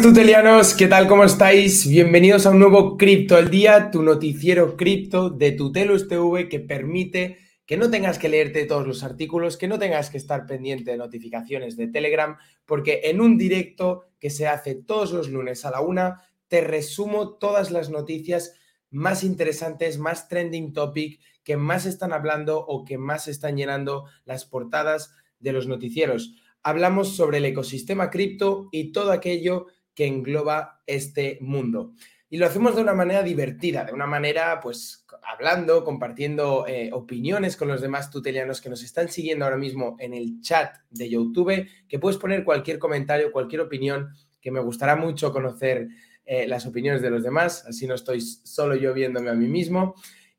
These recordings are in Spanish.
tutelianos, ¿qué tal? ¿Cómo estáis? Bienvenidos a un nuevo Cripto al Día, tu noticiero cripto de Tutelus TV que permite que no tengas que leerte todos los artículos, que no tengas que estar pendiente de notificaciones de Telegram, porque en un directo que se hace todos los lunes a la una, te resumo todas las noticias más interesantes, más trending topic, que más están hablando o que más están llenando las portadas de los noticieros hablamos sobre el ecosistema cripto y todo aquello que engloba este mundo. Y lo hacemos de una manera divertida, de una manera, pues, hablando, compartiendo eh, opiniones con los demás tutelianos que nos están siguiendo ahora mismo en el chat de YouTube, que puedes poner cualquier comentario, cualquier opinión, que me gustará mucho conocer eh, las opiniones de los demás, así no estoy solo yo viéndome a mí mismo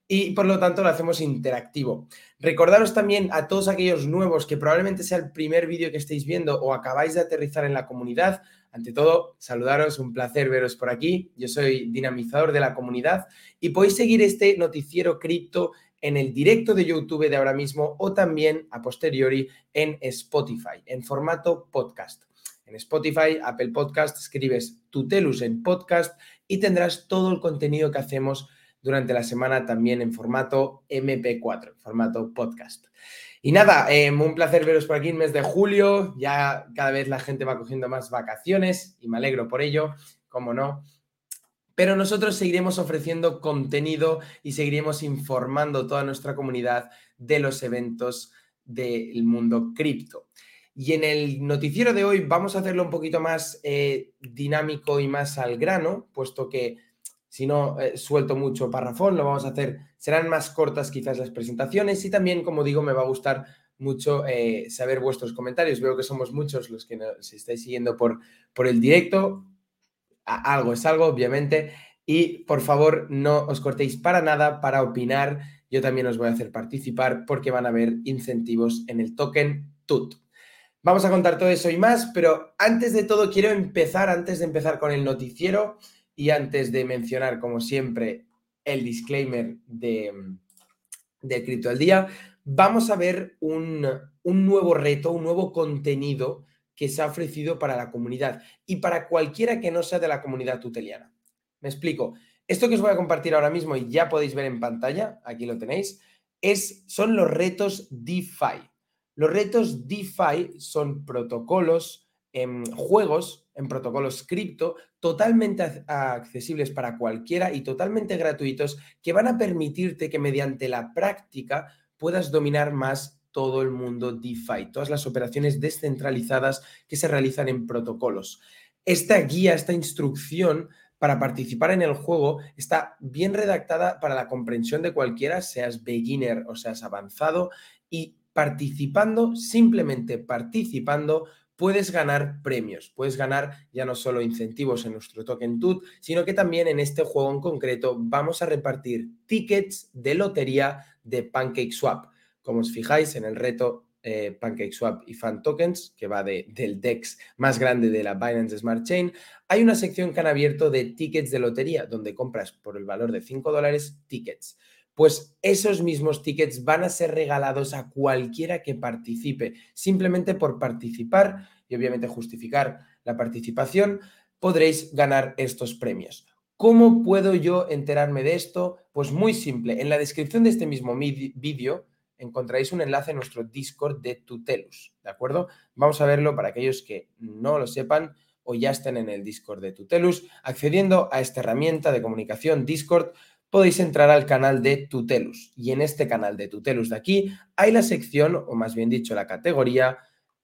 y por lo tanto lo hacemos interactivo. Recordaros también a todos aquellos nuevos que probablemente sea el primer vídeo que estéis viendo o acabáis de aterrizar en la comunidad. Ante todo, saludaros, un placer veros por aquí. Yo soy dinamizador de la comunidad y podéis seguir este noticiero cripto en el directo de YouTube de ahora mismo o también a posteriori en Spotify, en formato podcast. En Spotify, Apple Podcast, escribes Tutelus en podcast y tendrás todo el contenido que hacemos durante la semana también en formato MP4, formato podcast. Y nada, em, un placer veros por aquí en mes de julio. Ya cada vez la gente va cogiendo más vacaciones y me alegro por ello, como no. Pero nosotros seguiremos ofreciendo contenido y seguiremos informando toda nuestra comunidad de los eventos del mundo cripto. Y en el noticiero de hoy vamos a hacerlo un poquito más eh, dinámico y más al grano, puesto que si no eh, suelto mucho parrafón, lo vamos a hacer, serán más cortas quizás las presentaciones y también, como digo, me va a gustar mucho eh, saber vuestros comentarios. Veo que somos muchos los que nos estáis siguiendo por, por el directo. algo es algo, obviamente. Y por favor, no os cortéis para nada para opinar. Yo también os voy a hacer participar porque van a haber incentivos en el token TUT. Vamos a contar todo eso y más, pero antes de todo quiero empezar, antes de empezar con el noticiero, y antes de mencionar, como siempre, el disclaimer de, de Cripto al Día, vamos a ver un, un nuevo reto, un nuevo contenido que se ha ofrecido para la comunidad y para cualquiera que no sea de la comunidad tuteliana. Me explico. Esto que os voy a compartir ahora mismo y ya podéis ver en pantalla, aquí lo tenéis, es, son los retos DeFi. Los retos DeFi son protocolos, en juegos en protocolos cripto totalmente accesibles para cualquiera y totalmente gratuitos que van a permitirte que mediante la práctica puedas dominar más todo el mundo DeFi, todas las operaciones descentralizadas que se realizan en protocolos. Esta guía, esta instrucción para participar en el juego está bien redactada para la comprensión de cualquiera, seas beginner o seas avanzado, y participando, simplemente participando, puedes ganar premios, puedes ganar ya no solo incentivos en nuestro token TUT, sino que también en este juego en concreto vamos a repartir tickets de lotería de PancakeSwap. Como os fijáis en el reto eh, PancakeSwap y Fan Tokens, que va de, del DEX más grande de la Binance Smart Chain, hay una sección que han abierto de tickets de lotería, donde compras por el valor de 5 dólares tickets pues esos mismos tickets van a ser regalados a cualquiera que participe. Simplemente por participar y obviamente justificar la participación, podréis ganar estos premios. ¿Cómo puedo yo enterarme de esto? Pues muy simple. En la descripción de este mismo vídeo encontraréis un enlace a nuestro Discord de Tutelus, ¿de acuerdo? Vamos a verlo para aquellos que no lo sepan o ya estén en el Discord de Tutelus. Accediendo a esta herramienta de comunicación Discord, podéis entrar al canal de Tutelus. Y en este canal de Tutelus de aquí hay la sección, o más bien dicho, la categoría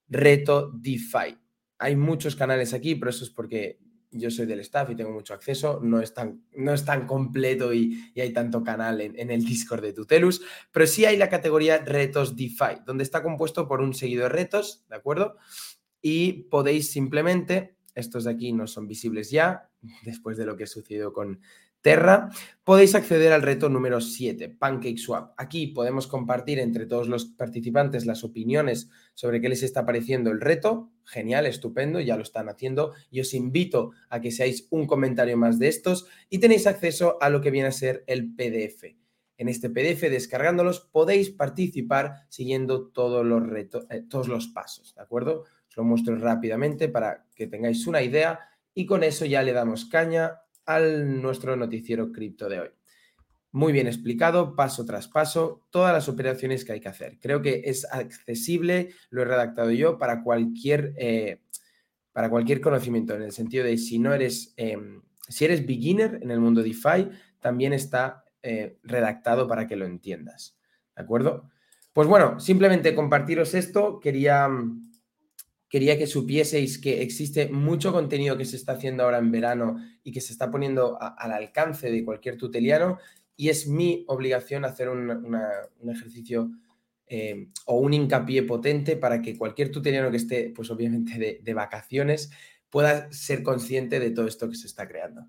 Reto DeFi. Hay muchos canales aquí, pero eso es porque yo soy del staff y tengo mucho acceso, no es tan, no es tan completo y, hay tanto canal en, en, el Discord de Tutelus, pero sí hay la categoría Retos DeFi, donde está compuesto por un seguido de retos, ¿de acuerdo? Y podéis simplemente, estos de aquí no son visibles ya, después de lo que sucedió con Terra, podéis acceder al reto número 7, PancakeSwap. Aquí podemos compartir entre todos los participantes las opiniones sobre qué les está pareciendo el reto. Genial, estupendo, ya lo están haciendo. Y os invito a que seáis un comentario más de estos y tenéis acceso a lo que viene a ser el PDF. En este PDF, descargándolos, podéis participar siguiendo todos los retos, eh, todos los pasos, ¿de acuerdo? Os lo muestro rápidamente para que tengáis una idea y con eso ya le damos caña al nuestro noticiero cripto de hoy. Muy bien explicado, paso tras paso, todas las operaciones que hay que hacer. Creo que es accesible, lo he redactado yo, para cualquier, eh, para cualquier conocimiento, en el sentido de si no eres, em, si eres beginner en el mundo DeFi, también está eh, redactado para que lo entiendas. ¿De acuerdo? Pues bueno, simplemente compartiros esto. Quería, quería que supieseis que existe mucho contenido que se está haciendo ahora en verano y que se está poniendo al alcance de cualquier tuteliano y es mi obligación hacer un, ejercicio eh, o un hincapié potente para que cualquier tuteliano que esté, pues obviamente de, de vacaciones, pueda ser consciente de todo esto que se está creando.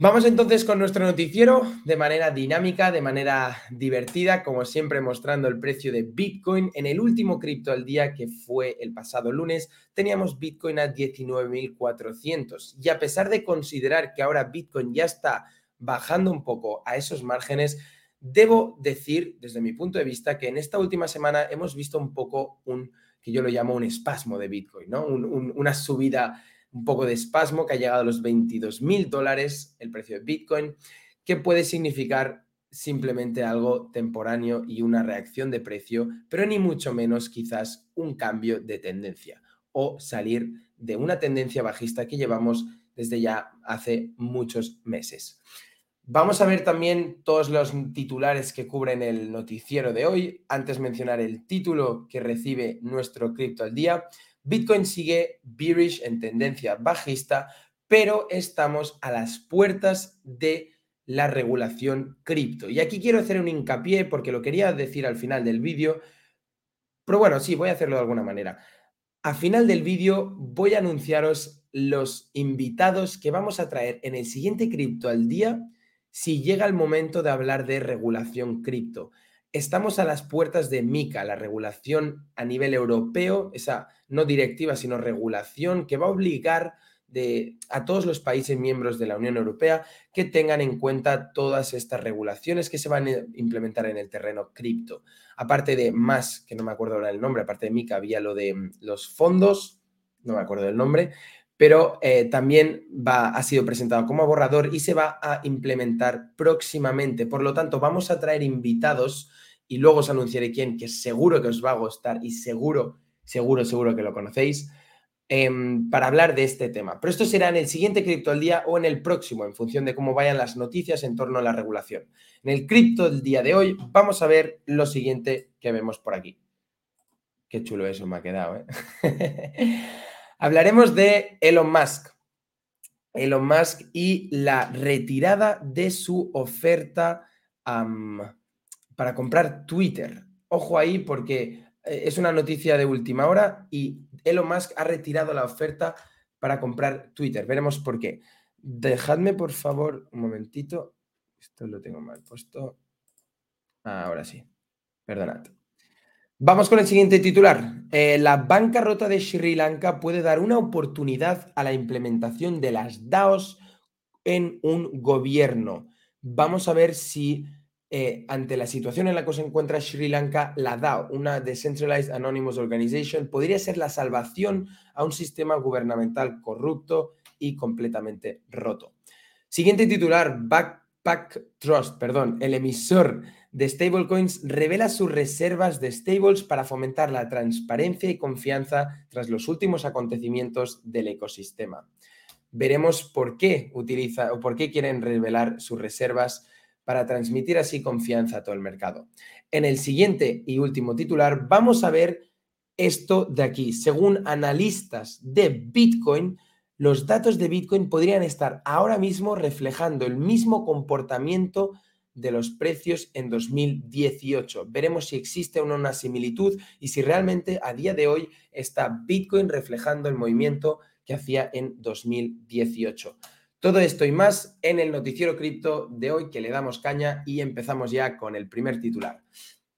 Vamos entonces con nuestro noticiero de manera dinámica, de manera divertida, como siempre mostrando el precio de Bitcoin. En el último cripto al día, que fue el pasado lunes, teníamos Bitcoin a 19.400. Y a pesar de considerar que ahora Bitcoin ya está bajando un poco a esos márgenes, debo decir, desde mi punto de vista, que en esta última semana hemos visto un poco un, que yo lo llamo un espasmo de Bitcoin, ¿no? una subida un poco de espasmo que ha llegado a los 22 mil dólares el precio de Bitcoin, que puede significar simplemente algo temporáneo y una reacción de precio, pero ni mucho menos quizás un cambio de tendencia o salir de una tendencia bajista que llevamos desde ya hace muchos meses. Vamos a ver también todos los titulares que cubren el noticiero de hoy. Antes mencionar el título que recibe nuestro cripto al día. Bitcoin sigue bearish en tendencia bajista, pero estamos a las puertas de la regulación cripto. Y aquí quiero hacer un hincapié porque lo quería decir al final del vídeo, pero bueno, sí, voy a hacerlo de alguna manera. Al final del vídeo voy a anunciaros los invitados que vamos a traer en el siguiente cripto al día si llega el momento de hablar de regulación cripto. Estamos a las puertas de MICA, la regulación a nivel europeo, esa no directiva, sino regulación que va a obligar de, a todos los países miembros de la Unión Europea que tengan en cuenta todas estas regulaciones que se van a implementar en el terreno cripto. Aparte de más, que no me acuerdo ahora el nombre, aparte de MICA había lo de mm, los fondos, no me acuerdo del nombre, pero eh, también ha sido presentado como borrador y se va a implementar próximamente. Por lo tanto, vamos a traer invitados y luego os anunciaré quién, que seguro que os va a gustar y seguro, seguro, seguro que lo conocéis, em, para hablar de este tema. Pero esto será en el siguiente cripto del día o en el próximo, en función de cómo vayan las noticias en torno a la regulación. En el cripto del día de hoy vamos a ver lo siguiente que vemos por aquí. Qué chulo eso me ha quedado, ¿eh? Hablaremos de Elon Musk. Elon Musk y la retirada de su oferta para comprar Twitter. Ojo ahí porque eh, es una noticia de última hora y Elon Musk ha retirado la oferta para comprar Twitter. Veremos por qué. Dejadme, por favor, un momentito. Esto lo tengo mal puesto. Ahora sí. Perdonad. Vamos con el siguiente titular. Eh, la bancarrota de Sri Lanka puede dar una oportunidad a la implementación de las DAOs en un gobierno. Vamos a ver si eh, ante la situación en la que se encuentra Sri Lanka, la DAO, una Decentralized Anonymous Organization, podría ser la salvación a un sistema gubernamental corrupto y completamente roto. Siguiente titular, Backpack Trust, perdón, el emisor de stablecoins revela sus reservas de stables para fomentar la transparencia y confianza tras los últimos acontecimientos del ecosistema. Veremos por qué utiliza o por qué quieren revelar sus reservas para transmitir así confianza a todo el mercado. En el siguiente y último titular vamos a ver esto de aquí. Según analistas de Bitcoin, los datos de Bitcoin podrían estar ahora mismo reflejando el mismo comportamiento de los precios en 2018. Veremos si existe o no una similitud y si realmente a día de hoy está Bitcoin reflejando el movimiento que hacía en 2018. Todo esto y más en el noticiero cripto de hoy que le damos caña y empezamos ya con el primer titular.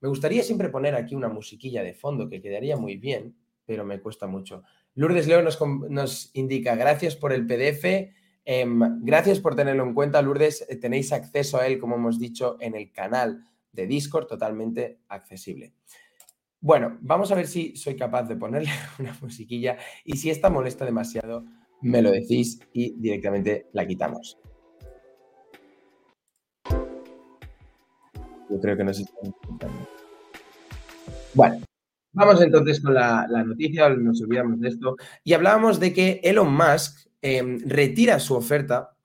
Me gustaría siempre poner aquí una musiquilla de fondo que quedaría muy bien, pero me cuesta mucho. Lourdes Leo nos, nos indica, gracias por el PDF Em, gracias por tenerlo en cuenta, Lourdes. Eh, tenéis acceso a él, como hemos dicho, en el canal de Discord, totalmente accesible. Bueno, vamos a ver si soy capaz de ponerle una musiquilla y si esta molesta demasiado, me lo decís y directamente la quitamos. Yo creo que nos están Bueno, vamos entonces con la, noticia, nos olvidamos de esto. Y hablábamos de que Elon Musk em, retira su oferta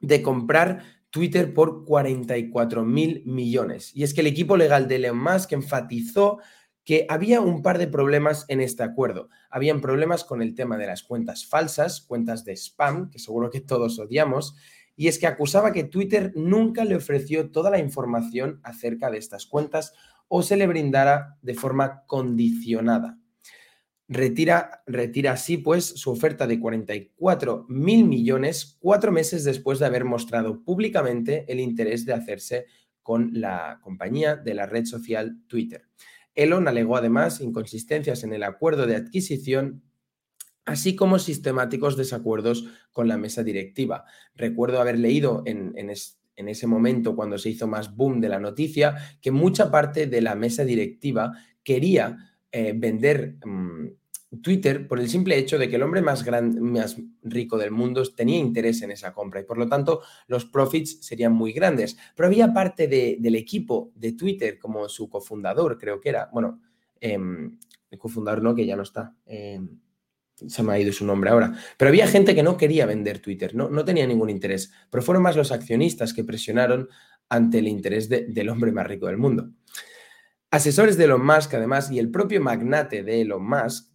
de comprar Twitter por 44 mil millones. Y es que el equipo legal de Elon Musk enfatizó que había un par de problemas en este acuerdo. Habían problemas con el tema de las cuentas falsas, cuentas de spam, que seguro que todos odiamos, y es que acusaba que Twitter nunca le ofreció toda la información acerca de estas cuentas o se le brindara de forma condicionada. Retira, retira así pues su oferta de 44 mil millones cuatro meses después de haber mostrado públicamente el interés de hacerse con la compañía de la red social Twitter. Elon alegó además inconsistencias en el acuerdo de adquisición así como sistemáticos desacuerdos con la mesa directiva. Recuerdo haber leído en, ese momento, cuando se hizo más boom de la noticia, que mucha parte de la mesa directiva quería eh, vender mm, Twitter por el simple hecho de que el hombre más, más rico del mundo tenía interés en esa compra y por lo tanto los profits serían muy grandes. Pero había parte del equipo de Twitter, como su cofundador, creo que era, bueno, em, el cofundador no, que ya no está. Em, se me ha ido su nombre ahora, pero había gente que no quería vender Twitter, no, no tenía ningún interés, pero fueron más los accionistas que presionaron ante el interés del hombre más rico del mundo. Asesores de Elon Musk, además, y el propio magnate de Elon Musk,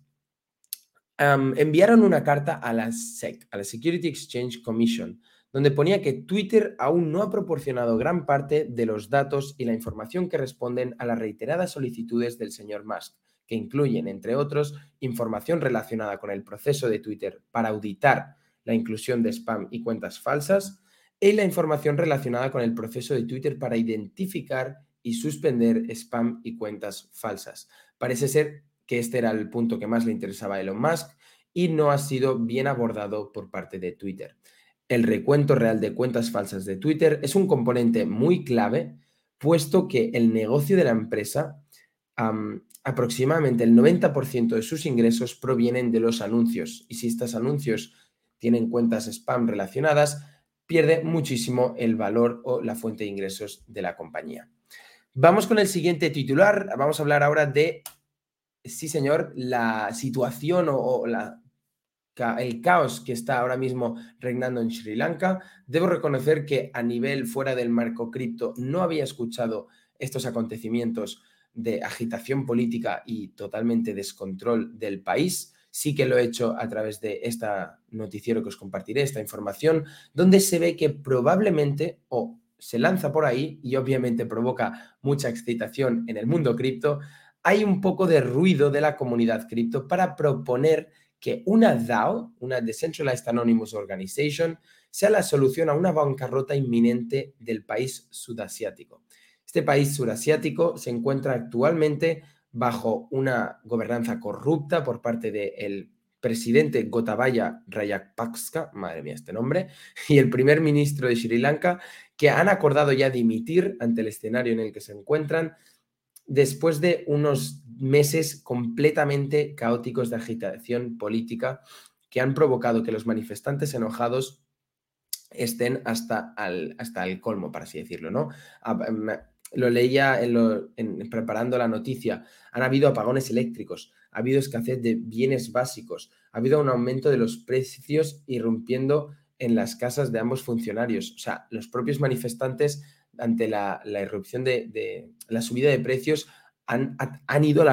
enviaron una carta a la SEC, a la Security Exchange Commission, donde ponía que Twitter aún no ha proporcionado gran parte de los datos y la información que responden a las reiteradas solicitudes del señor Musk que incluyen, entre otros, información relacionada con el proceso de Twitter para auditar la inclusión de spam y cuentas falsas, y la información relacionada con el proceso de Twitter para identificar y suspender spam y cuentas falsas. Parece ser que este era el punto que más le interesaba a Elon Musk y no ha sido bien abordado por parte de Twitter. El recuento real de cuentas falsas de Twitter es un componente muy clave, puesto que el negocio de la empresa aproximadamente el 90% de sus ingresos provienen de los anuncios y si estos anuncios tienen cuentas spam relacionadas, pierde muchísimo el valor o la fuente de ingresos de la compañía. Vamos con el siguiente titular. Vamos a hablar ahora de, sí señor, la situación o, el caos que está ahora mismo reinando en Sri Lanka. Debo reconocer que a nivel fuera del marco cripto no había escuchado estos acontecimientos de agitación política y totalmente descontrol del país. Sí que lo he hecho a través de esta noticiero que os compartiré, esta información, donde se ve que probablemente o se lanza por ahí y obviamente provoca mucha excitación en el mundo cripto, hay un poco de ruido de la comunidad cripto para proponer que una DAO, una Decentralized Anonymous Organization, sea la solución a una bancarrota inminente del país sudasiático. Este país surasiático se encuentra actualmente bajo una gobernanza corrupta por parte del presidente Gotabaya Rajapaksa, madre mía este nombre, y el primer ministro de Sri Lanka, que han acordado ya dimitir ante el escenario en el que se encuentran después de unos meses completamente caóticos de agitación política que han provocado que los manifestantes enojados estén hasta, hasta el colmo, para así decirlo, ¿no? lo leía en preparando la noticia, han habido apagones eléctricos, ha habido escasez de bienes básicos, ha habido un aumento de los precios irrumpiendo en las casas de ambos funcionarios. O sea, los propios manifestantes ante la, irrupción de, la subida de precios han, ido a,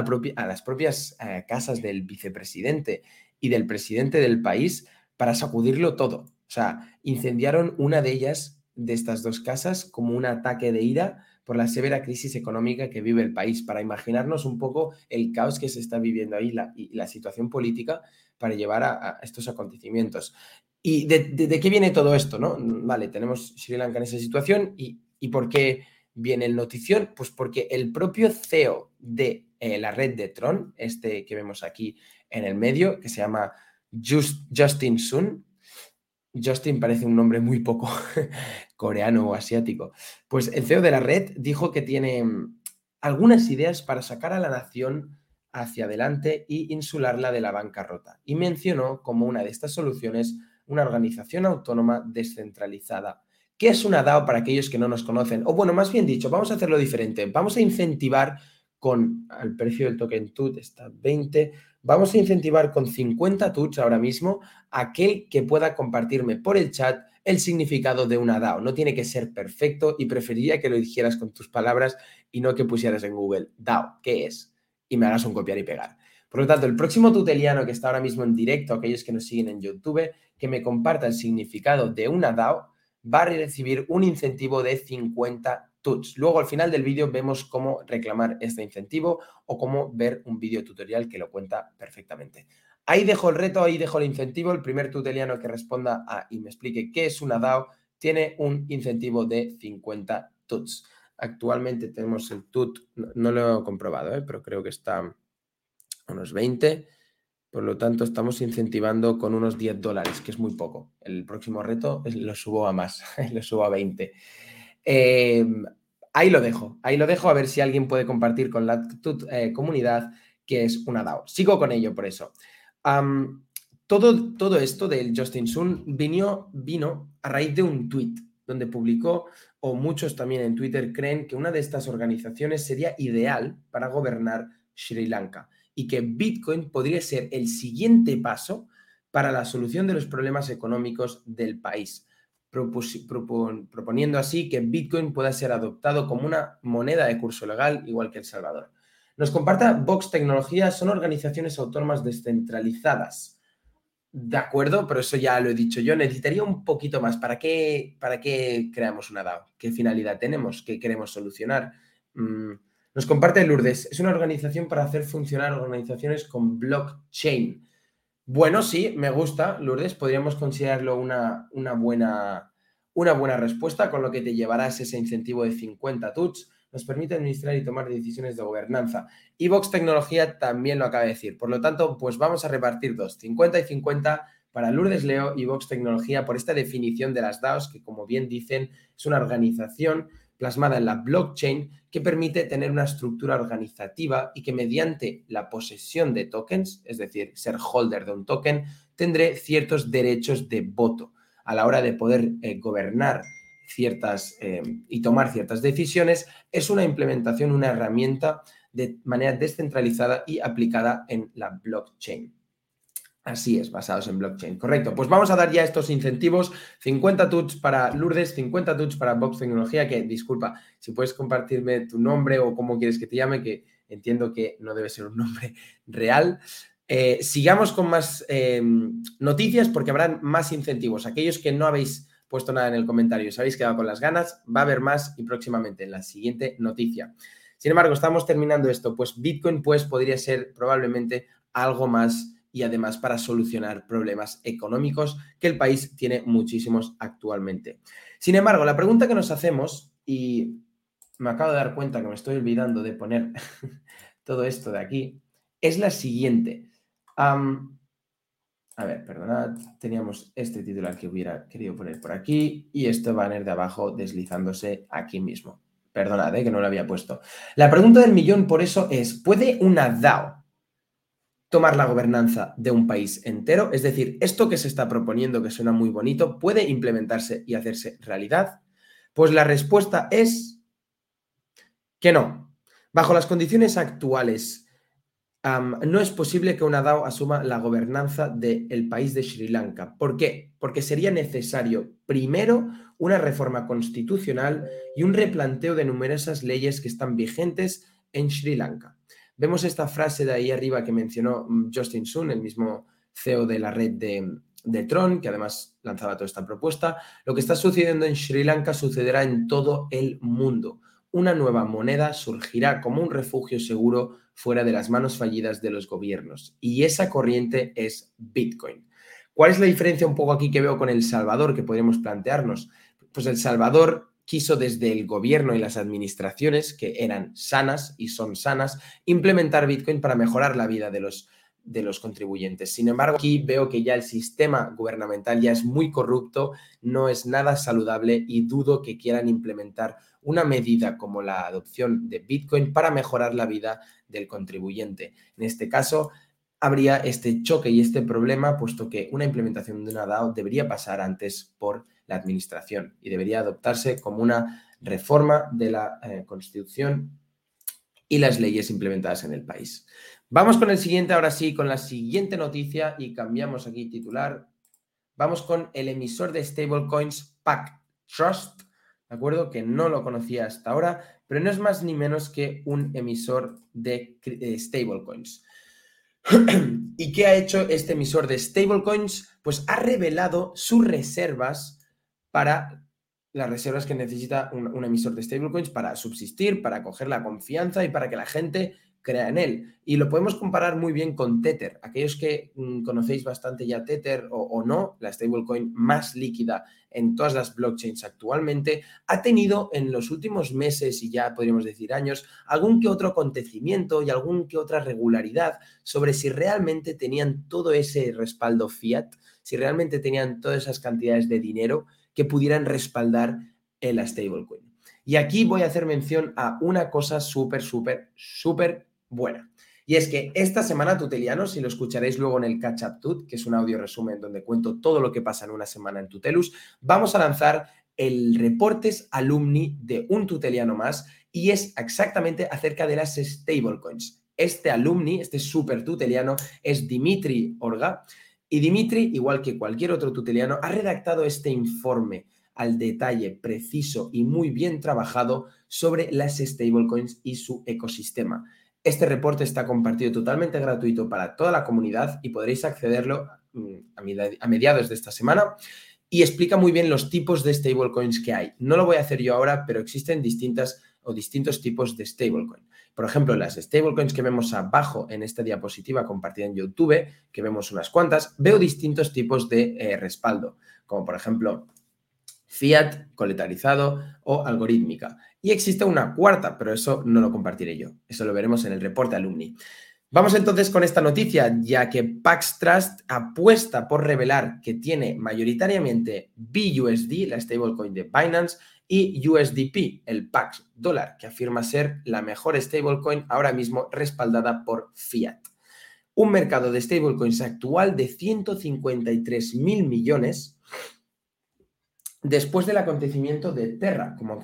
las propias eh, casas del vicepresidente y del presidente del país para sacudirlo todo. O sea, incendiaron una de ellas, de estas dos casas, como un ataque de ira por la severa crisis económica que vive el país, para imaginarnos un poco el caos que se está viviendo ahí y la situación política para llevar a, estos acontecimientos. ¿Y de, qué viene todo esto? ¿no? Vale, tenemos Sri Lanka en esa situación y, por qué viene el notición? Pues porque el propio CEO de eh, la red de Tron, este que vemos aquí en el medio, que se llama Justin Sun, Justin parece un nombre muy poco coreano o asiático. Pues el CEO de la red dijo que tiene mm, algunas ideas para sacar a la nación hacia adelante y insularla de la bancarrota. Y mencionó como una de estas soluciones una organización autónoma descentralizada. ¿Qué es una DAO para aquellos que no nos conocen? O bueno, más bien dicho, vamos a hacerlo diferente. Vamos a incentivar con el precio del token TUT, está 20, vamos a incentivar con 50 TUTs ahora mismo a aquel que pueda compartirme por el chat el significado de una DAO. No tiene que ser perfecto y preferiría que lo dijeras con tus palabras y no que pusieras en Google DAO, ¿qué es? Y me hagas un copiar y pegar. Por lo tanto, el próximo tuteliano que está ahora mismo en directo, aquellos que nos siguen en YouTube, que me comparta el significado de una DAO, va a recibir un incentivo de 50 tuts. Luego al final del vídeo vemos cómo reclamar este incentivo o cómo ver un vídeo tutorial que lo cuenta perfectamente. Ahí dejo el reto, ahí dejo el incentivo. El primer tuteliano que responda y me explique qué es una DAO tiene un incentivo de 50 tuts. Actualmente tenemos el tut, no, lo he comprobado, ¿eh? pero creo que está unos 20. Por lo tanto, estamos incentivando con unos 10 dólares, que es muy poco. El próximo reto lo subo a más, lo subo a 20. Em, ahí lo dejo, ahí lo dejo a ver si alguien puede compartir con la eh, comunidad que es una DAO. Sigo con ello por eso todo, todo esto del Justin Sun vino, vino a raíz de un tweet donde publicó, o muchos también en Twitter creen que una de estas organizaciones sería ideal para gobernar Sri Lanka y que Bitcoin podría ser el siguiente paso para la solución de los problemas económicos del país, proponiendo así que Bitcoin pueda ser adoptado como una moneda de curso legal igual que El Salvador. Nos comparta Vox Tecnología, son organizaciones autónomas descentralizadas. De acuerdo, pero eso ya lo he dicho yo. Necesitaría un poquito más. ¿Para qué, para qué creamos una DAO? ¿Qué finalidad tenemos? ¿Qué queremos solucionar? Mm, nos comparte Lourdes. Es una organización para hacer funcionar organizaciones con blockchain. Bueno, sí, me gusta, Lourdes. Podríamos considerarlo una, una, buena, una buena respuesta, con lo que te llevarás ese incentivo de 50 tuts nos permite administrar y tomar decisiones de gobernanza. Y Vox Tecnología también lo acaba de decir. Por lo tanto, pues vamos a repartir dos, 50 y 50 para Lourdes Leo y Vox Tecnología por esta definición de las DAOs, que como bien dicen, es una organización plasmada en la blockchain que permite tener una estructura organizativa y que mediante la posesión de tokens, es decir, ser holder de un token, tendré ciertos derechos de voto a la hora de poder eh, gobernar ciertas eh, y tomar ciertas decisiones, es una implementación, una herramienta de manera descentralizada y aplicada en la blockchain. Así es, basados en blockchain. Correcto. Pues vamos a dar ya estos incentivos. 50 tuts para Lourdes, 50 tuts para Box Tecnología, que disculpa, si puedes compartirme tu nombre o cómo quieres que te llame, que entiendo que no debe ser un nombre real. Eh, sigamos con más eh, noticias porque habrán más incentivos. Aquellos que no habéis puesto nada en el comentario, sabéis que va con las ganas, va a haber más y próximamente en la siguiente noticia. Sin embargo, estamos terminando esto, pues Bitcoin pues podría ser probablemente algo más y además para solucionar problemas económicos que el país tiene muchísimos actualmente. Sin embargo, la pregunta que nos hacemos, y me acabo de dar cuenta que me estoy olvidando de poner todo esto de aquí, es la siguiente. A ver, perdonad, teníamos este titular que hubiera querido poner por aquí y este banner de abajo deslizándose aquí mismo. Perdonad, eh, que no lo había puesto. La pregunta del millón por eso es, ¿puede una DAO tomar la gobernanza de un país entero? Es decir, esto que se está proponiendo, que suena muy bonito, ¿puede implementarse y hacerse realidad? Pues la respuesta es que no. Bajo las condiciones actuales no es posible que una DAO asuma la gobernanza del país de Sri Lanka. ¿Por qué? Porque sería necesario, primero, una reforma constitucional y un replanteo de numerosas leyes que están vigentes en Sri Lanka. Vemos esta frase de ahí arriba que mencionó mm, Justin Sun, el mismo CEO de la red de, de Tron, que además lanzaba toda esta propuesta. Lo que está sucediendo en Sri Lanka sucederá en todo el mundo. Una nueva moneda surgirá como un refugio seguro fuera de las manos fallidas de los gobiernos. Y esa corriente es Bitcoin. ¿Cuál es la diferencia un poco aquí que veo con El Salvador que podríamos plantearnos? Pues El Salvador quiso desde el gobierno y las administraciones, que eran sanas y son sanas, implementar Bitcoin para mejorar la vida de los, de los contribuyentes. Sin embargo, aquí veo que ya el sistema gubernamental ya es muy corrupto, no es nada saludable y dudo que quieran implementar una medida como la adopción de Bitcoin para mejorar la vida del contribuyente. En este caso, habría este choque y este problema, puesto que una implementación de una DAO debería pasar antes por la administración y debería adoptarse como una reforma de la eh, Constitución y las leyes implementadas en el país. Vamos con el siguiente, ahora sí, con la siguiente noticia y cambiamos aquí titular. Vamos con el emisor de stablecoins Pack Trust, ¿de acuerdo? Que no lo conocía hasta ahora, pero no es más ni menos que un emisor de stablecoins. ¿Y qué ha hecho este emisor de stablecoins? Pues ha revelado sus reservas para las reservas que necesita un, emisor de stablecoins para subsistir, para coger la confianza y para que la gente crea en él. Y lo podemos comparar muy bien con Tether. Aquellos que mm, conocéis bastante ya Tether o, o, no, la stablecoin más líquida en todas las blockchains actualmente, ha tenido en los últimos meses y ya podríamos decir años algún que otro acontecimiento y algún que otra regularidad sobre si realmente tenían todo ese respaldo fiat, si realmente tenían todas esas cantidades de dinero que pudieran respaldar la stablecoin. Y aquí voy a hacer mención a una cosa súper, súper, súper buena. Y es que esta semana Tutelianos, si lo escucharéis luego en el Catch Up Tut, que es un audio resumen donde cuento todo lo que pasa en una semana en Tutelus, vamos a lanzar el reportes alumni de un tuteliano más y es exactamente acerca de las stablecoins. Este alumni, este super tuteliano, es Dimitri Orga y Dimitri, igual que cualquier otro tuteliano, ha redactado este informe al detalle, preciso y muy bien trabajado sobre las stablecoins y su ecosistema. Este reporte está compartido totalmente gratuito para toda la comunidad y podréis accederlo mm, a mediados de esta semana y explica muy bien los tipos de stablecoins que hay. No lo voy a hacer yo ahora, pero existen distintas o distintos tipos de stablecoin. Por ejemplo, las stablecoins que vemos abajo en esta diapositiva compartida en YouTube, que vemos unas cuantas, veo distintos tipos de eh, respaldo, como por ejemplo fiat, coletarizado o algorítmica. Y existe una cuarta, pero eso no lo compartiré yo. Eso lo veremos en el reporte alumni. Vamos entonces con esta noticia, ya que Pax Trust apuesta por revelar que tiene mayoritariamente BUSD, la stablecoin de Binance, y USDP, el Pax dólar, que afirma ser la mejor stablecoin ahora mismo respaldada por Fiat. Un mercado de stablecoins actual de 153 mil millones después del acontecimiento de Terra. Como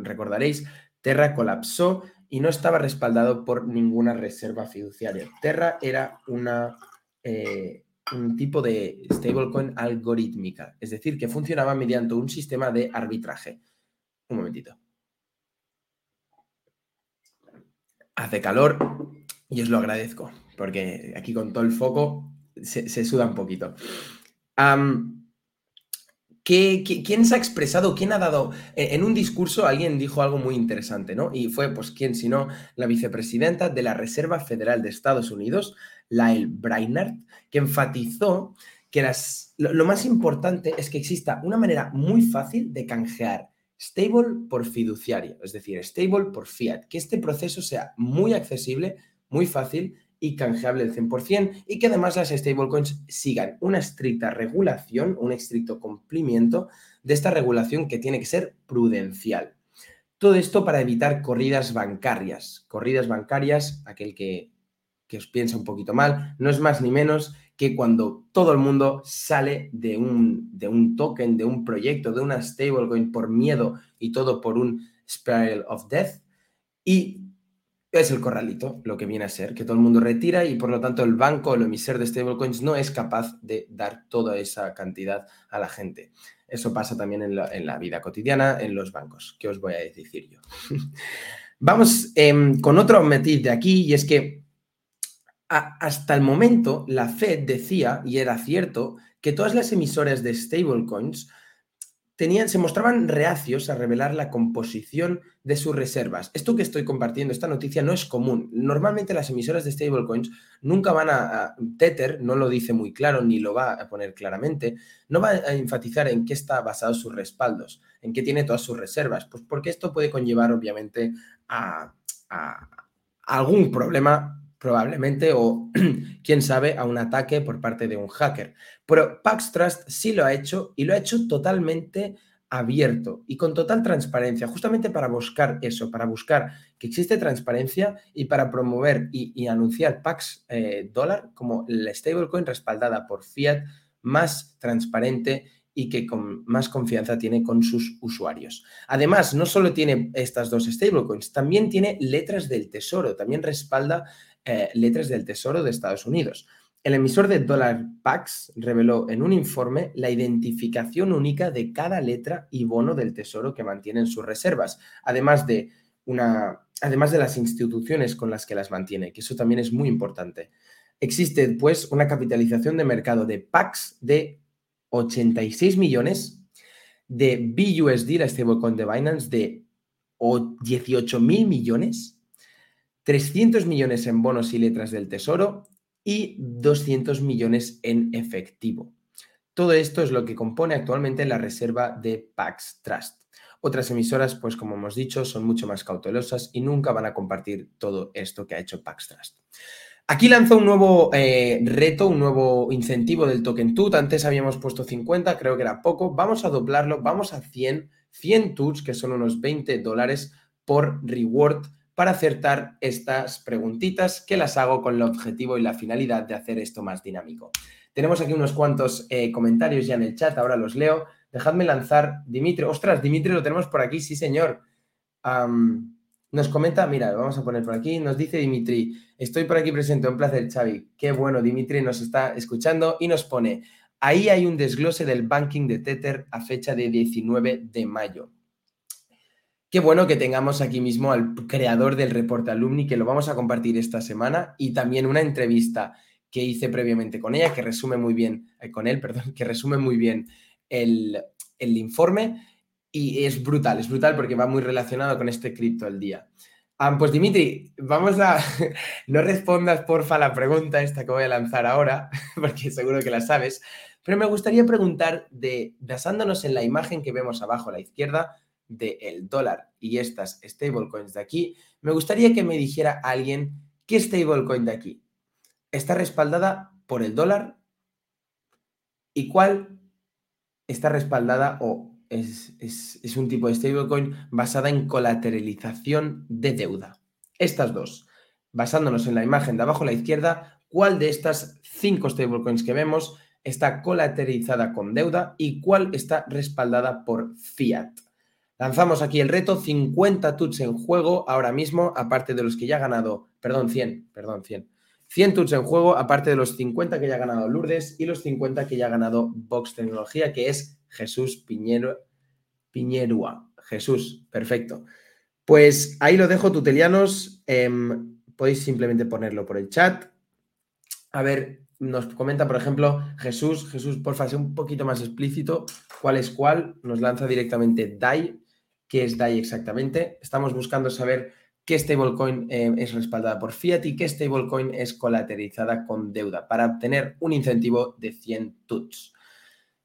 recordaréis, Terra colapsó y no estaba respaldado por ninguna reserva fiduciaria. Terra era una, eh, un tipo de stablecoin algorítmica, es decir, que funcionaba mediante un sistema de arbitraje. Un momentito. Hace calor y os lo agradezco, porque aquí con todo el foco se, suda un poquito quién se ha expresado? ¿Quién ha dado? E, en un discurso alguien dijo algo muy interesante, ¿no? Y fue, pues, ¿quién sino la vicepresidenta de la Reserva Federal de Estados Unidos, Lael Brainard, que enfatizó que las, lo, más importante es que exista una manera muy fácil de canjear stable por fiduciario, es decir, stable por fiat, que este proceso sea muy accesible, muy fácil y canjeable el 100% y que además las stablecoins sigan una estricta regulación, un estricto cumplimiento de esta regulación que tiene que ser prudencial. Todo esto para evitar corridas bancarias. Corridas bancarias, aquel que, que os piensa un poquito mal, no es más ni menos que cuando todo el mundo sale de un, de un token, de un proyecto, de una stablecoin por miedo y todo por un spiral of death y es el corralito, lo que viene a ser, que todo el mundo retira y por lo tanto el banco, el emisor de stablecoins no es capaz de dar toda esa cantidad a la gente. Eso pasa también en la, vida cotidiana, en los bancos. ¿Qué os voy a decir yo? Vamos em, con otro matiz de aquí y es que hasta el momento la Fed decía, y era cierto, que todas las emisoras de stablecoins se mostraban reacios a revelar la composición de sus reservas. Esto que estoy compartiendo, esta noticia, no es común. Normalmente las emisoras de stablecoins nunca van a, Tether no lo dice muy claro ni lo va a poner claramente, no va a enfatizar en qué está basado sus respaldos, en qué tiene todas sus reservas, pues porque esto puede conllevar obviamente a algún problema probablemente, o quién sabe, a un ataque por parte de un hacker. Pero Pax Trust sí lo ha hecho y lo ha hecho totalmente abierto y con total transparencia, justamente para buscar eso, para buscar que existe transparencia y para promover y, anunciar Pax eh, dólar como la stablecoin respaldada por fiat más transparente y que con más confianza tiene con sus usuarios. Además, no solo tiene estas dos stablecoins, también tiene letras del tesoro, también respalda eh, letras del tesoro de Estados Unidos. El emisor de Dollar Pax reveló en un informe la identificación única de cada letra y bono del tesoro que mantienen sus reservas, además de, una, además de las instituciones con las que las mantiene, que eso también es muy importante. Existe, pues, una capitalización de mercado de Pax de 86 millones, de BUSD, la stablecoin de Binance, de 18 mil millones, 300 millones en bonos y letras del tesoro y 200 millones en efectivo. Todo esto es lo que compone actualmente la reserva de Pax Trust. Otras emisoras, pues como hemos dicho, son mucho más cautelosas y nunca van a compartir todo esto que ha hecho Pax Trust. Aquí lanzó un nuevo eh, reto, un nuevo incentivo del token TUT. Antes habíamos puesto 50, creo que era poco. Vamos a doblarlo, vamos a 100, 100 TUTs, que son unos 20 dólares por reward para acertar estas preguntitas que las hago con el objetivo y la finalidad de hacer esto más dinámico. Tenemos aquí unos cuantos eh, comentarios ya en el chat, ahora los leo. Dejadme lanzar, Dimitri. Ostras, Dimitri lo tenemos por aquí, sí señor. nos comenta, mira, vamos a poner por aquí, nos dice Dimitri, estoy por aquí presente, un placer Xavi. Qué bueno, Dimitri nos está escuchando y nos pone, ahí hay un desglose del banking de Tether a fecha de 19 de mayo. Qué bueno que tengamos aquí mismo al creador del reporte alumni, que lo vamos a compartir esta semana, y también una entrevista que hice previamente con ella, que resume muy bien, eh, con él, perdón, que resume muy bien el, informe. Y es brutal, es brutal porque va muy relacionado con este cripto al día. Ah, pues Dimitri, vamos a. No respondas porfa la pregunta esta que voy a lanzar ahora, porque seguro que la sabes, pero me gustaría preguntar de, basándonos en la imagen que vemos abajo a la izquierda, del dólar y estas stablecoins de aquí, me gustaría que me dijera alguien qué stablecoin de aquí está respaldada por el dólar y cuál está respaldada o es, es un tipo de stablecoin basada en colateralización de deuda. Estas dos, basándonos en la imagen de abajo a la izquierda, cuál de estas cinco stablecoins que vemos está colateralizada con deuda y cuál está respaldada por fiat. Lanzamos aquí el reto, 50 tuts en juego ahora mismo, aparte de los que ya ha ganado, perdón, 100, perdón, 100. 100 tuts en juego, aparte de los 50 que ya ha ganado Lourdes y los 50 que ya ha ganado Vox Tecnología, que es Jesús Piñero, Piñerua. Jesús, perfecto. Pues ahí lo dejo, tutelianos. Em, podéis simplemente ponerlo por el chat. A ver, nos comenta, por ejemplo, Jesús. Jesús, porfa, sé un poquito más explícito cuál es cuál. Nos lanza directamente DAI qué es DAI exactamente. Estamos buscando saber qué stablecoin eh, es respaldada por fiat y qué stablecoin es colateralizada con deuda para obtener un incentivo de 100 tuts.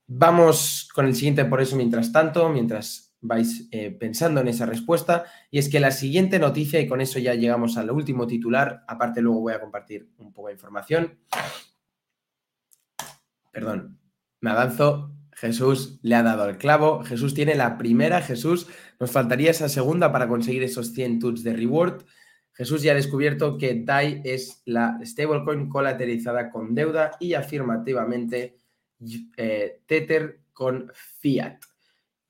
Vamos con el siguiente por eso mientras tanto, mientras vais eh, pensando en esa respuesta. Y es que la siguiente noticia, y con eso ya llegamos al último titular, aparte luego voy a compartir un poco de información. Perdón, me avanzo. Jesús le ha dado el clavo. Jesús tiene la primera. Jesús, nos faltaría esa segunda para conseguir esos 100 tuts de reward. Jesús ya ha descubierto que DAI es la stablecoin colateralizada con deuda y afirmativamente eh, Tether con fiat.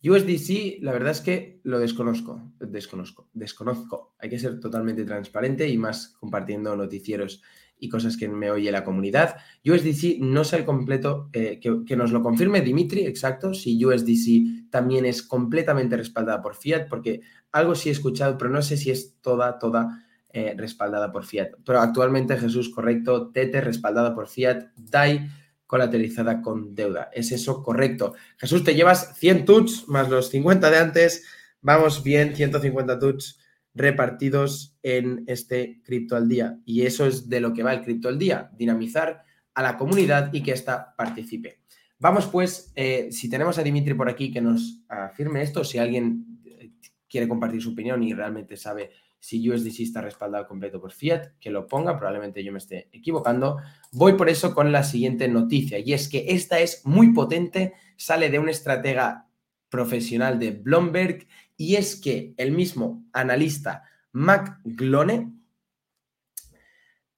USDC, la verdad es que lo desconozco, desconozco, desconozco. Hay que ser totalmente transparente y más compartiendo noticieros y cosas que me oye la comunidad. USDC no sé el completo, eh, que, nos lo confirme Dimitri, exacto, si USDC también es completamente respaldada por Fiat, porque algo sí he escuchado, pero no sé si es toda, toda eh, respaldada por Fiat. Pero actualmente Jesús, correcto, Tete respaldada por Fiat, DAI colateralizada con deuda. ¿Es eso correcto? Jesús, te llevas 100 tuts más los 50 de antes. Vamos bien, 150 tuts repartidos en este cripto al día. Y eso es de lo que va el cripto al día, dinamizar a la comunidad y que ésta participe. Vamos pues, eh, si tenemos a Dimitri por aquí que nos afirme esto, si alguien eh, quiere compartir su opinión y realmente sabe si USDC está respaldado completo por fiat, que lo ponga, probablemente yo me esté equivocando. Voy por eso con la siguiente noticia y es que esta es muy potente, sale de un estratega profesional de Bloomberg y es que el mismo analista McGlone,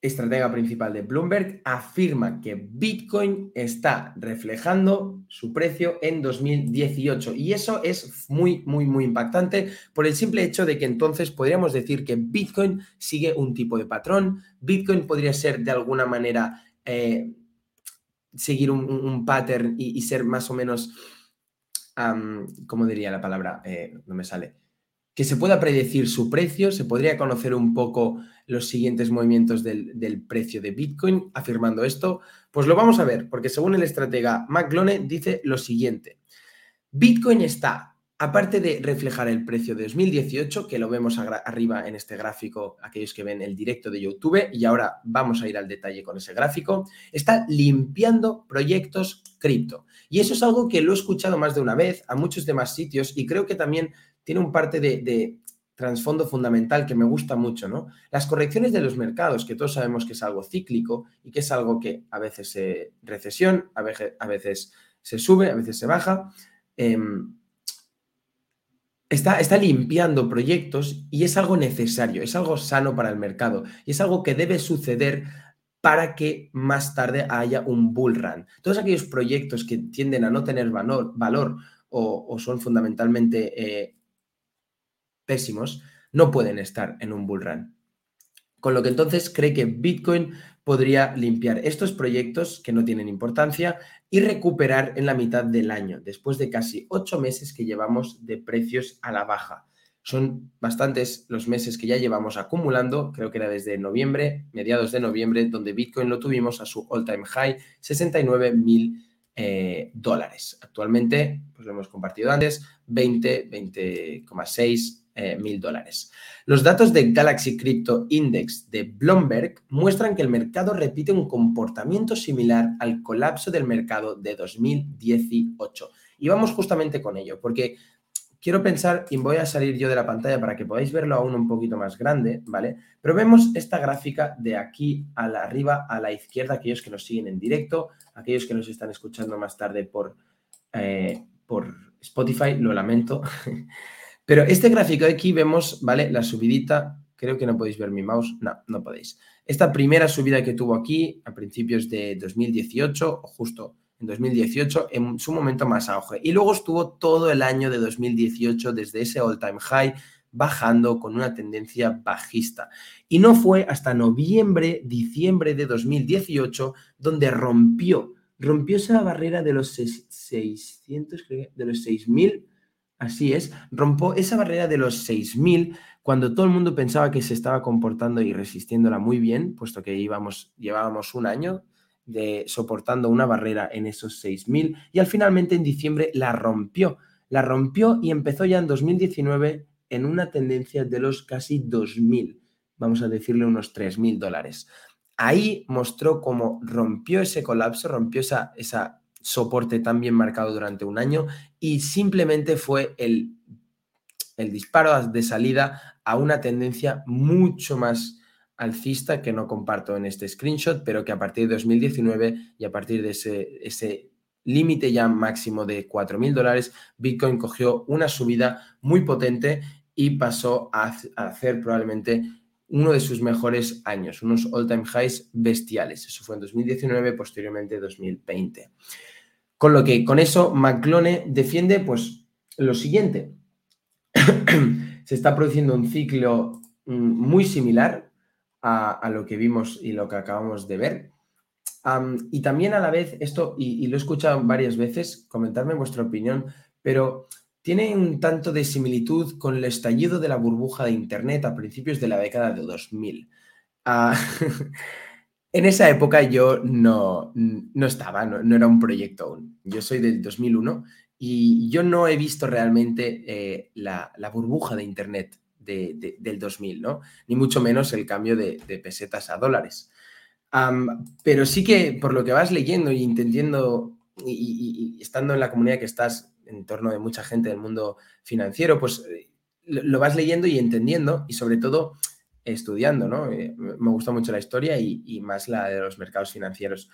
estratega principal de Bloomberg, afirma que Bitcoin está reflejando su precio en 2018. Y eso es muy, muy, muy impactante por el simple hecho de que entonces podríamos decir que Bitcoin sigue un tipo de patrón. Bitcoin podría ser de alguna manera eh, seguir un, pattern y, ser más o menos, ¿cómo diría la palabra? Eh, no me sale que se pueda predecir su precio, se podría conocer un poco los siguientes movimientos del, precio de Bitcoin afirmando esto. Pues lo vamos a ver, porque según el estratega McClone dice lo siguiente. Bitcoin está, aparte de reflejar el precio de 2018, que lo vemos arriba en este gráfico, aquellos que ven el directo de YouTube, y ahora vamos a ir al detalle con ese gráfico, está limpiando proyectos cripto. Y eso es algo que lo he escuchado más de una vez a muchos demás sitios y creo que también tiene un parte de, trasfondo fundamental que me gusta mucho, ¿no? Las correcciones de los mercados, que todos sabemos que es algo cíclico y que es algo que a veces se recesión, a veces, se sube, a veces se baja. Em, está, está, limpiando proyectos y es algo necesario, es algo sano para el mercado y es algo que debe suceder para que más tarde haya un bull run. Todos aquellos proyectos que tienden a no tener valor, o, son fundamentalmente eh, pésimos, no pueden estar en un bull run. Con lo que entonces cree que Bitcoin podría limpiar estos proyectos que no tienen importancia y recuperar en la mitad del año, después de casi ocho meses que llevamos de precios a la baja. Son bastantes los meses que ya llevamos acumulando, creo que era desde noviembre, mediados de noviembre, donde Bitcoin lo tuvimos a su all-time high, 69 mil eh, dólares. Actualmente, pues lo hemos compartido antes, 20, 20,6 eh, mil dólares. Los datos de Galaxy Crypto Index de Bloomberg muestran que el mercado repite un comportamiento similar al colapso del mercado de 2018. Y vamos justamente con ello, porque quiero pensar, y voy a salir yo de la pantalla para que podáis verlo aún un poquito más grande, ¿vale? Pero vemos esta gráfica de aquí a la arriba, a la izquierda, aquellos que nos siguen en directo, aquellos que nos están escuchando más tarde por, eh, por Spotify, lo lamento. Pero este gráfico de aquí vemos, ¿vale? La subidita, creo que no podéis ver mi mouse, no, no podéis. Esta primera subida que tuvo aquí a principios de 2018, o justo en 2018, en su momento más auge. Y luego estuvo todo el año de 2018 desde ese all-time high bajando con una tendencia bajista. Y no fue hasta noviembre, diciembre de 2018 donde rompió, rompió esa barrera de los 600, de los 6000 Así es, rompió esa barrera de los 6.000 cuando todo el mundo pensaba que se estaba comportando y resistiéndola muy bien, puesto que íbamos, llevábamos un año soportando una barrera en esos 6.000 y al finalmente en diciembre la rompió. La rompió y empezó ya en 2019 en una tendencia de los casi 2.000, vamos a decirle unos 3.000 dólares. Ahí mostró cómo rompió ese colapso, rompió esa, esa soporte tan bien marcado durante un año y simplemente fue el, el disparo de salida a una tendencia mucho más alcista que no comparto en este screenshot, pero que a partir de 2019 y a partir de ese, ese límite ya máximo de 4.000 dólares, Bitcoin cogió una subida muy potente y pasó a, a hacer probablemente uno de sus mejores años, unos all-time highs bestiales. Eso fue en 2019, posteriormente 2020. Con lo que con eso McClone defiende pues lo siguiente. Se está produciendo un ciclo mm, muy similar a, lo que vimos y lo que acabamos de ver. y también a la vez, esto, y, lo he escuchado varias veces, comentarme vuestra opinión, pero tiene un tanto de similitud con el estallido de la burbuja de Internet a principios de la década de 2000. En esa época yo no, no estaba, no, era un proyecto aún. Yo soy del 2001 y yo no he visto realmente eh, la, burbuja de Internet del 2000, ¿no? Ni mucho menos el cambio de, pesetas a dólares. pero sí que por lo que vas leyendo y entendiendo y, estando en la comunidad que estás en torno de mucha gente del mundo financiero, pues eh, lo vas leyendo y entendiendo y sobre todo estudiando, ¿no? Eh, me gusta mucho la historia y, más la de los mercados financieros.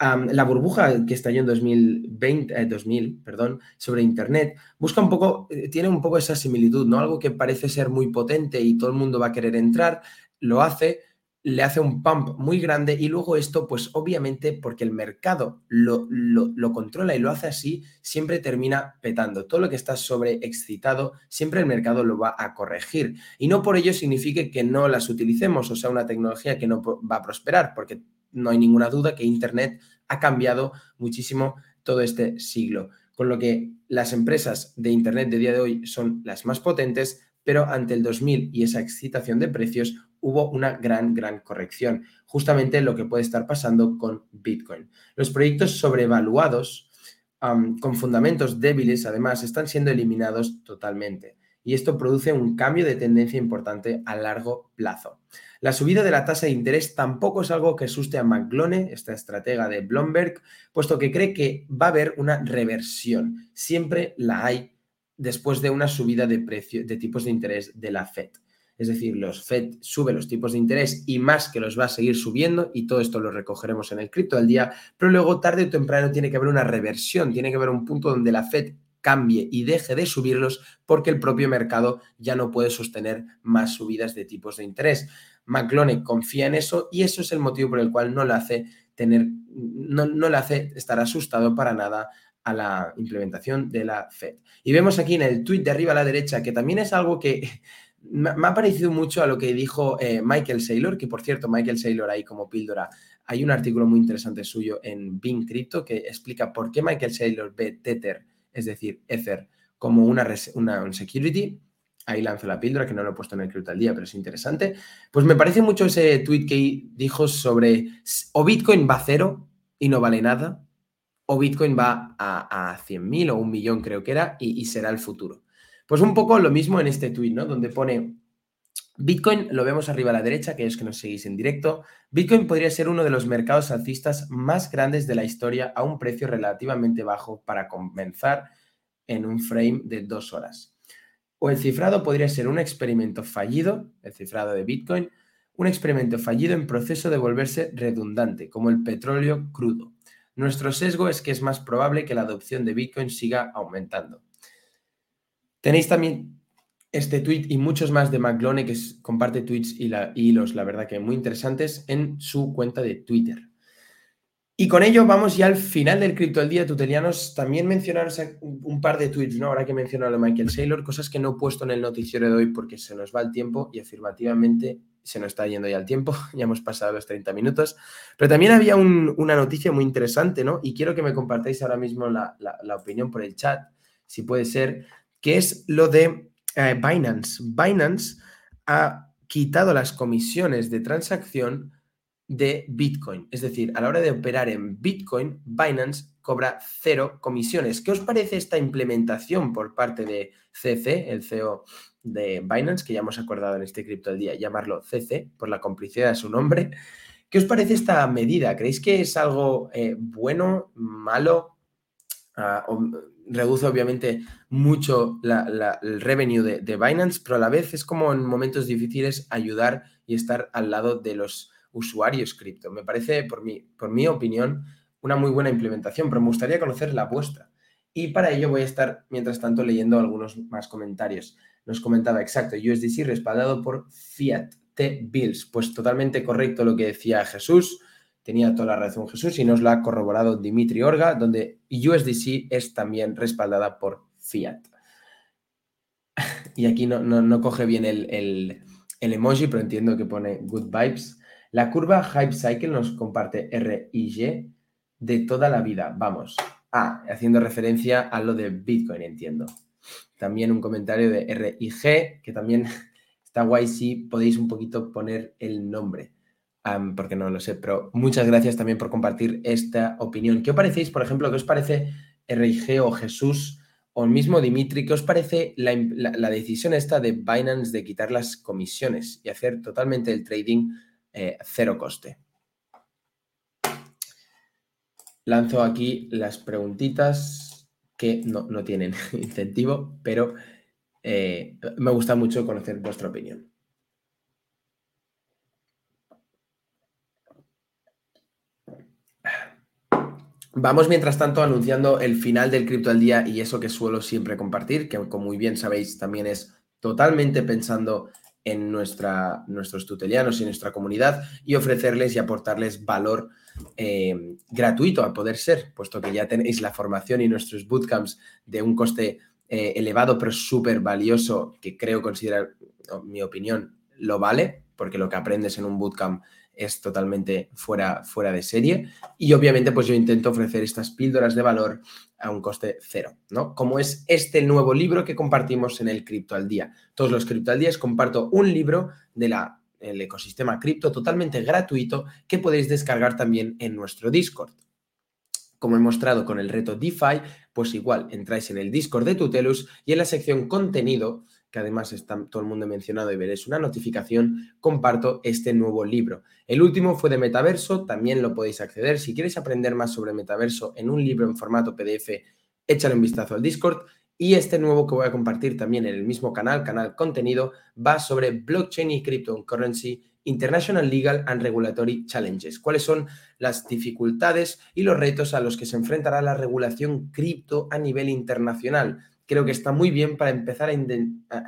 La burbuja que estalló en 2020, 2000, eh, perdón, sobre Internet, busca un poco, eh, tiene un poco esa similitud, ¿no? Algo que parece ser muy potente y todo el mundo va a querer entrar, lo hace, le hace un pump muy grande y luego esto, pues obviamente porque el mercado lo, lo, controla y lo hace así, siempre termina petando. Todo lo que está sobreexcitado, siempre el mercado lo va a corregir. Y no por ello signifique que no las utilicemos, o sea, una tecnología que no va a prosperar, porque no hay ninguna duda que Internet ha cambiado muchísimo todo este siglo. Con lo que las empresas de Internet de día de hoy son las más potentes, pero ante el 2000 y esa excitación de precios, hubo una gran, gran corrección. Justamente lo que puede estar pasando con Bitcoin. Los proyectos sobrevaluados, con fundamentos débiles, además, están siendo eliminados totalmente. Y esto produce un cambio de tendencia importante a largo plazo. La subida de la tasa de interés tampoco es algo que asuste a McGlone, esta estratega de Bloomberg, puesto que cree que va a haber una reversión. Siempre la hay después de una subida de, precio, de tipos de interés de la Fed. Es decir, los Fed sube los tipos de interés y más que los va a seguir subiendo y todo esto lo recogeremos en el cripto del día, pero luego tarde o temprano tiene que haber una reversión, tiene que haber un punto donde la Fed cambie y deje de subirlos porque el propio mercado ya no puede sostener más subidas de tipos de interés. McClone confía en eso y eso es el motivo por el cual no le hace tener, no, no le hace estar asustado para nada a la implementación de la Fed. Y vemos aquí en el tweet de arriba a la derecha que también es algo que me, ha parecido mucho a lo que dijo eh, Michael Saylor, que por cierto, Michael Saylor ahí como píldora, hay un artículo muy interesante suyo en Bing Crypto que explica por qué Michael Saylor ve Tether, es decir, Ether, como una, una security. Ahí lanzo la píldora, que no lo he puesto en el cripto al día, pero es interesante. Pues me parece mucho ese tweet que dijo sobre o Bitcoin va a cero y no vale nada, o Bitcoin va a, a 100.000 o un millón creo que era y, será el futuro. Pues un poco lo mismo en este tweet, ¿no? Donde pone Bitcoin, lo vemos arriba a la derecha, que es que nos seguís en directo. Bitcoin podría ser uno de los mercados alcistas más grandes de la historia a un precio relativamente bajo para comenzar en un frame de dos horas. O el cifrado podría ser un experimento fallido, el cifrado de Bitcoin, un experimento fallido en proceso de volverse redundante, como el petróleo crudo. Nuestro sesgo es que es más probable que la adopción de Bitcoin siga aumentando. Tenéis también este tweet y muchos más de McLone que comparte tweets y, hilos, la verdad que muy interesantes, en su cuenta de Twitter. Y con ello vamos ya al final del cripto del día, tutelianos. También mencionaros un par de tweets, ¿no? Ahora que mencionado a Michael Saylor, cosas que no he puesto en el noticiero de hoy porque se nos va el tiempo y afirmativamente se nos está yendo ya el tiempo, ya hemos pasado los 30 minutos. Pero también había una noticia muy interesante, ¿no? Y quiero que me compartáis ahora mismo la, opinión por el chat, si puede ser, que es lo de eh, Binance. Binance ha quitado las comisiones de transacción de Bitcoin. Es decir, a la hora de operar en Bitcoin, Binance cobra cero comisiones. ¿Qué os parece esta implementación por parte de CC, el CEO de Binance, que ya hemos acordado en este cripto del día llamarlo CC, por la complicidad de su nombre. ¿Qué os parece esta medida? ¿Creéis que es algo eh, bueno, malo? Ah, reduce obviamente mucho el revenue de, Binance, pero a la vez es como en momentos difíciles ayudar y estar al lado de los usuarios cripto. Me parece, por mi, por mi opinión, una muy buena implementación, pero me gustaría conocer la vuestra. Y para ello voy a estar, mientras tanto, leyendo algunos más comentarios nos comentaba, exacto, USDC respaldado por Fiat T-Bills. Pues totalmente correcto lo que decía Jesús, tenía toda la razón Jesús y nos lo ha corroborado Dimitri Orga, donde USDC es también respaldada por Fiat. Y aquí no, no, coge bien el, el, el, emoji, pero entiendo que pone good vibes. La curva Hype Cycle nos comparte R y Y de toda la vida. Vamos. Ah, haciendo referencia a lo de Bitcoin, entiendo. También un comentario de RIG, que también está guay si podéis un poquito poner el nombre, porque no lo sé, pero muchas gracias también por compartir esta opinión. ¿Qué os parecéis, por ejemplo, qué os parece RIG o Jesús o el mismo Dimitri, qué os parece la, la, decisión esta de Binance de quitar las comisiones y hacer totalmente el trading eh, cero coste? Lanzo aquí las preguntitas que no, tienen incentivo, pero eh, me gusta mucho conocer vuestra opinión. Vamos mientras tanto anunciando el final del cripto al día y eso que suelo siempre compartir, que como muy bien sabéis también es totalmente pensando en nuestra, nuestros tutelianos y nuestra comunidad y ofrecerles y aportarles valor eh, gratuito a poder ser, puesto que ya tenéis la formación y nuestros bootcamps de un coste eh, elevado pero súper valioso que creo considerar, mi opinión, lo vale, porque lo que aprendes en un bootcamp es totalmente fuera, fuera de serie. Y obviamente, pues yo intento ofrecer estas píldoras de valor a un coste cero, ¿no? Como es este nuevo libro que compartimos en el Cripto al Día. Todos los Cripto al Día comparto un libro del ecosistema cripto totalmente gratuito que podéis descargar también en nuestro Discord. Como he mostrado con el reto DeFi, pues igual entráis en el Discord de Tutelus y en la sección contenido que además está todo el mundo mencionado y veréis una notificación, comparto este nuevo libro. El último fue de Metaverso, también lo podéis acceder. Si quieres aprender más sobre Metaverso en un libro en formato PDF, échale un vistazo al Discord. Y este nuevo que voy a compartir también en el mismo canal, canal contenido, va sobre blockchain y cryptocurrency, international legal and regulatory challenges. ¿Cuáles son las dificultades y los retos a los que se enfrentará la regulación cripto a nivel internacional? Creo que está muy bien para empezar a,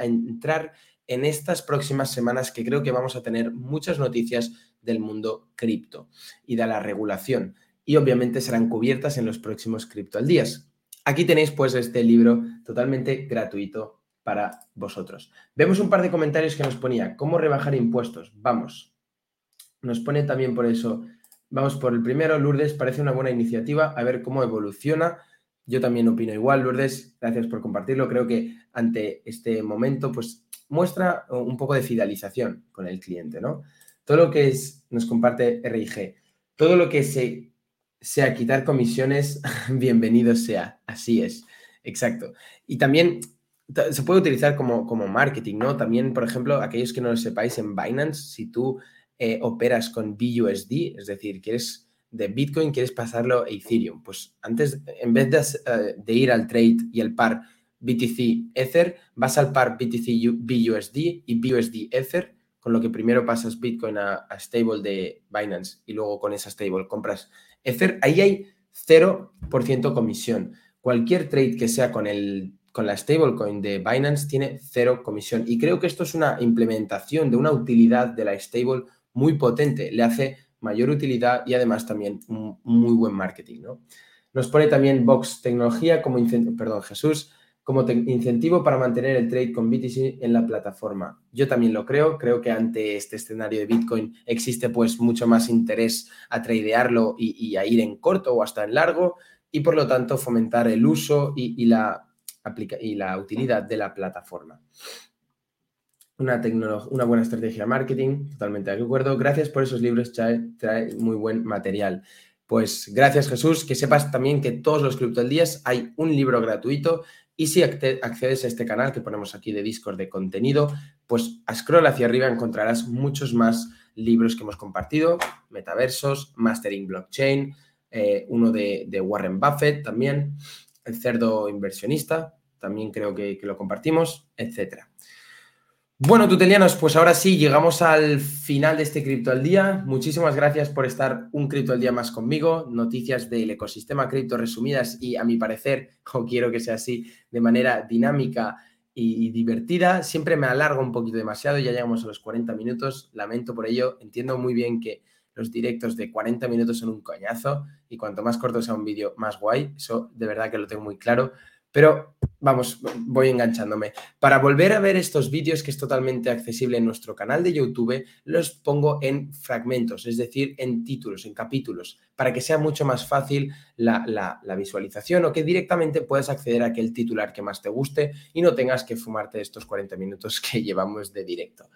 entrar en estas próximas semanas que creo que vamos a tener muchas noticias del mundo cripto y de la regulación. Y obviamente serán cubiertas en los próximos Cripto al Días. Aquí tenéis pues este libro totalmente gratuito para vosotros. Vemos un par de comentarios que nos ponía, ¿cómo rebajar impuestos? Vamos. Nos pone también por eso, vamos por el primero, Lourdes, parece una buena iniciativa, a ver cómo evoluciona. Yo también opino igual, Lourdes, gracias por compartirlo. Creo que ante este momento, pues muestra un poco de fidelización con el cliente, ¿no? Todo lo que es, nos comparte RIG, todo lo que se, sea quitar comisiones, bienvenido sea. Así es, exacto. Y también se puede utilizar como, como marketing, ¿no? También, por ejemplo, aquellos que no lo sepáis, en Binance, si tú eh, operas con BUSD, es decir, quieres de Bitcoin quieres pasarlo a Ethereum. Pues antes, en vez eh, de, ir al trade y el par BTC Ether, vas al par BTC BUSD y BUSD Ether, con lo que primero pasas Bitcoin a, stable de Binance y luego con esa stable compras Ether. Ahí hay 0% comisión. Cualquier trade que sea con el con la stablecoin de Binance tiene cero comisión. Y creo que esto es una implementación de una utilidad de la stable muy potente. Le hace mayor utilidad y además también un muy buen marketing. ¿no? Nos pone también Vox Tecnología como perdón, Jesús, como incentivo para mantener el trade con BTC en la plataforma. Yo también lo creo, creo que ante este escenario de Bitcoin existe pues mucho más interés a tradearlo y, a ir en corto o hasta en largo y por lo tanto fomentar el uso y, y la utilidad de la plataforma una, buena estrategia de marketing, totalmente de acuerdo. Gracias por esos libros, trae, trae muy buen material. Pues gracias Jesús, que sepas también que todos los cripto días hay un libro gratuito y si accedes a este canal que ponemos aquí de Discord de contenido, pues a scroll hacia arriba encontrarás muchos más libros que hemos compartido, metaversos, mastering blockchain, eh, uno de, Warren Buffett también, el cerdo inversionista, también creo que, que lo compartimos, etcétera. Bueno, tutelianos, pues ahora sí, llegamos al final de este Cripto al Día. Muchísimas gracias por estar un Cripto al Día más conmigo. Noticias del ecosistema cripto resumidas y, a mi parecer, o quiero que sea así, de manera dinámica y divertida. Siempre me alargo un poquito demasiado, ya llegamos a los 40 minutos. Lamento por ello. Entiendo muy bien que los directos de 40 minutos son un coñazo y cuanto más corto sea un vídeo, más guay. Eso de verdad que lo tengo muy claro. Pero vamos, voy enganchándome. Para volver a ver estos vídeos, que es totalmente accesible en nuestro canal de YouTube, los pongo en fragmentos, es decir, en títulos, en capítulos, para que sea mucho más fácil la, visualización o que directamente puedas acceder a aquel titular que más te guste y no tengas que fumarte estos 40 minutos que llevamos de directo.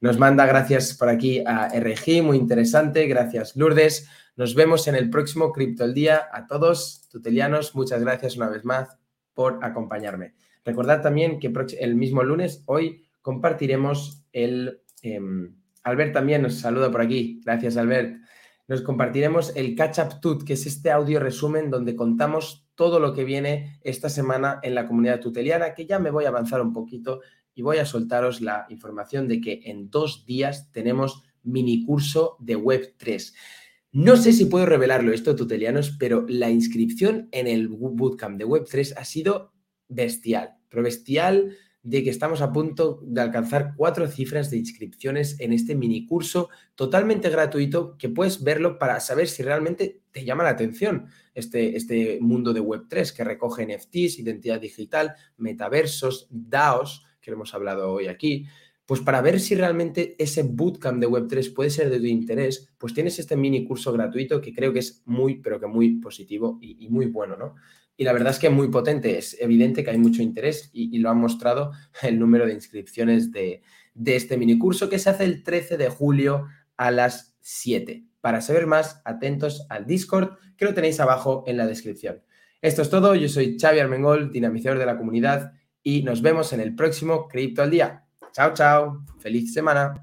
Nos manda gracias por aquí a RG, muy interesante. Gracias, Lourdes. Nos vemos en el próximo Cripto el Día. A todos, tutelianos, muchas gracias una vez más por acompañarme. Recordad también que el mismo lunes, hoy, compartiremos el... Em, Albert también nos saluda por aquí. Gracias, Albert. Nos compartiremos el Catch Up Tut, que es este audio resumen donde contamos todo lo que viene esta semana en la comunidad tuteliana, que ya me voy a avanzar un poquito y voy a soltaros la información de que en dos días tenemos mini curso de Web3. No sé si puedo revelarlo esto, tutelianos, pero la inscripción en el bootcamp de Web3 ha sido bestial, pero bestial de que estamos a punto de alcanzar cuatro cifras de inscripciones en este mini curso totalmente gratuito que puedes verlo para saber si realmente te llama la atención este, este mundo de Web3 que recoge NFTs, identidad digital, metaversos, DAOs, que hemos hablado hoy aquí. Pues para ver si realmente ese bootcamp de Web3 puede ser de tu interés, pues tienes este mini curso gratuito que creo que es muy, pero que muy positivo y, muy bueno, ¿no? y la verdad es que es muy potente. Es evidente que hay mucho interés y, lo ha mostrado el número de inscripciones de, este minicurso que se hace el 13 de julio a las 7. Para saber más, atentos al Discord que lo tenéis abajo en la descripción. Esto es todo. Yo soy Xavi Armengol, dinamizador de la comunidad y nos vemos en el próximo Cripto al Día. Chao, chao. Feliz semana.